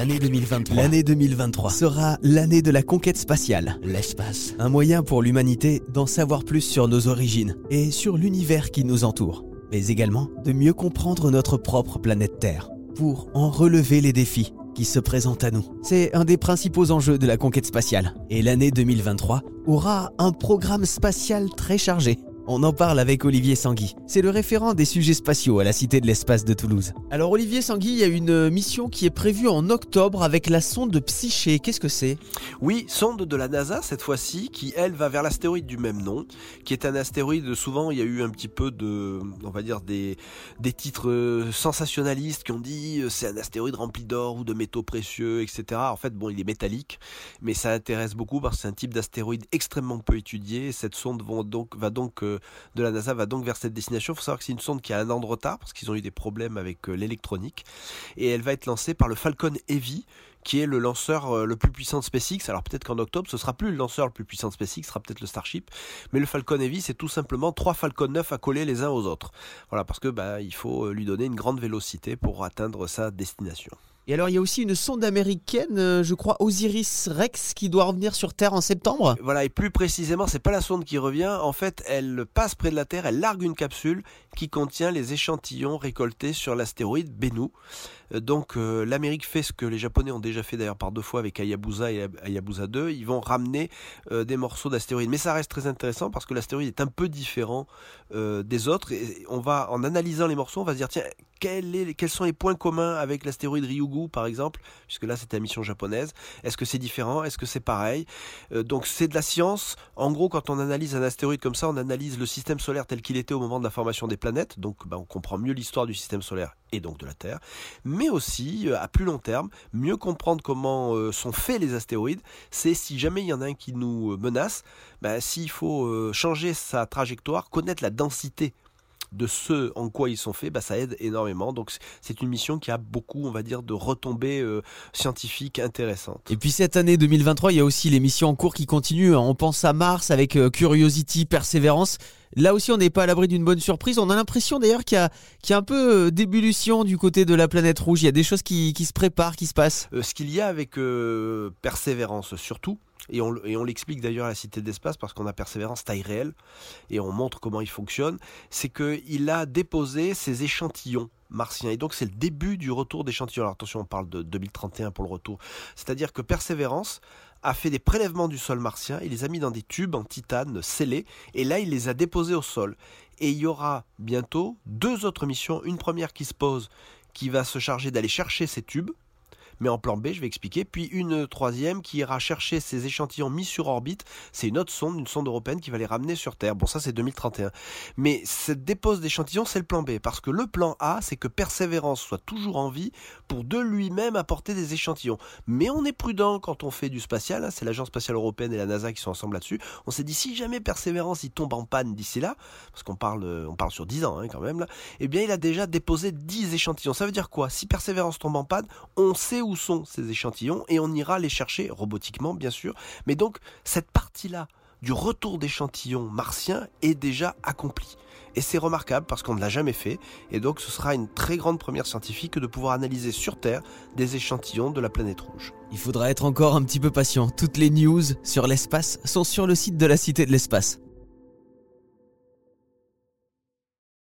L'année 2023. L'année 2023 sera l'année de la conquête spatiale. L'espace. Un moyen pour l'humanité d'en savoir plus sur nos origines et sur l'univers qui nous entoure, mais également de mieux comprendre notre propre planète Terre, pour en relever les défis qui se présentent à nous. C'est un des principaux enjeux de la conquête spatiale, et l'année 2023 aura un programme spatial très chargé. On en parle avec Olivier Sangui. C'est le référent des sujets spatiaux à la Cité de l'Espace de Toulouse. Alors Olivier Sangui, il y a une mission qui est prévue en octobre avec la sonde Psyché. Qu'est-ce que c'est? Oui, sonde de la NASA cette fois-ci, qui elle va vers l'astéroïde du même nom, qui est un astéroïde, souvent il y a eu un petit peu de, on va dire des, titres euh, sensationnalistes qui ont dit euh, c'est un astéroïde rempli d'or ou de métaux précieux, etc. En fait, bon, il est métallique, mais ça intéresse beaucoup parce que c'est un type d'astéroïde extrêmement peu étudié. Cette sonde va donc euh, de la NASA va donc vers cette destination. Il faut savoir que c'est une sonde qui a un an de retard parce qu'ils ont eu des problèmes avec euh, l'électronique. Et elle va être lancée par le Falcon Heavy, qui est le lanceur euh, le plus puissant de SpaceX. Alors peut-être qu'en octobre, ce sera plus le lanceur le plus puissant de SpaceX, ce sera peut-être le Starship. Mais le Falcon Heavy, c'est tout simplement trois Falcon 9 à coller les uns aux autres. Voilà, parce que bah, il faut euh, lui donner une grande vélocité pour atteindre sa destination. Et alors, il y a aussi une sonde américaine, euh, je crois, Osiris Rex, qui doit revenir sur Terre en septembre. Voilà, et plus précisément, c'est pas la sonde qui revient. En fait, elle passe près de la Terre, elle largue une capsule qui contient les échantillons récoltés sur l'astéroïde Bennu. Euh, donc, euh, l'Amérique fait ce que les Japonais ont déjà fait d'ailleurs par deux fois avec Hayabusa et Hayabusa 2. Ils vont ramener des morceaux d'astéroïdes. Mais ça reste très intéressant parce que l'astéroïde est un peu différent des autres. Et on va, en analysant les morceaux, on va se dire, tiens, quels sont les points communs avec l'astéroïde Ryugu par exemple, puisque là c'est la mission japonaise. Est-ce que c'est différent? Est-ce que c'est pareil? Euh, Donc c'est de la science. En gros, quand on analyse un astéroïde comme ça, on analyse le système solaire tel qu'il était au moment de la formation des planètes. Donc bah, on comprend mieux l'histoire du système solaire et donc de la Terre. Mais aussi, euh, à plus long terme, mieux comprendre comment euh, sont faits les astéroïdes. C'est si jamais il y en a un qui nous menace, bah, s'il faut changer sa trajectoire, connaître la densité de ce en quoi ils sont faits, bah, ça aide énormément. Donc c'est une mission qui a beaucoup, on va dire, de retombées euh, scientifiques intéressantes. Et puis cette année 2023, il y a aussi les missions en cours qui continuent. On pense à Mars avec euh, Curiosity, Perseverance. Là aussi, on n'est pas à l'abri d'une bonne surprise. On a l'impression d'ailleurs qu'il y, a un peu euh, d'ébullition du côté de la planète rouge. Il y a des choses qui, se préparent, qui se passent. ce qu'il y a avec Persévérance surtout, et on, l'explique d'ailleurs à la Cité d'Espace parce qu'on a Persévérance taille réelle et on montre comment il fonctionne, c'est qu'il a déposé ses échantillons martiens. Et donc c'est le début du retour d'échantillons. Alors attention, on parle de 2031 pour le retour. C'est-à-dire que Persévérance a fait des prélèvements du sol martien, il les a mis dans des tubes en titane scellés, et là il les a déposés au sol. Et il y aura bientôt deux autres missions, une première qui se pose, qui va se charger d'aller chercher ces tubes, mais en plan B, je vais expliquer. Puis une troisième qui ira chercher ces échantillons mis sur orbite. C'est une autre sonde, une sonde européenne qui va les ramener sur Terre. Bon, ça c'est 2031. Mais cette dépose d'échantillons, c'est le plan B. Parce que le plan A, c'est que Persévérance soit toujours en vie pour de lui-même apporter des échantillons. Mais on est prudent quand on fait du spatial. Hein. c'est l'Agence spatiale européenne et la NASA qui sont ensemble là-dessus. On s'est dit, si jamais Persévérance il tombe en panne d'ici là, parce qu'on parle, on parle sur 10 ans hein, quand même eh bien il a déjà déposé 10 échantillons. Ça veut dire quoi? Si Persévérance tombe en panne, on sait où où sont ces échantillons et on ira les chercher robotiquement bien sûr. Mais donc cette partie-là du retour d'échantillons martiens est déjà accomplie. Et c'est remarquable parce qu'on ne l'a jamais fait. Et donc ce sera une très grande première scientifique de pouvoir analyser sur Terre des échantillons de la planète rouge. Il faudra être encore un petit peu patient. Toutes les news sur l'espace sont sur le site de la Cité de l'Espace.